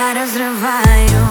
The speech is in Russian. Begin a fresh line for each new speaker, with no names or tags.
Я разрываю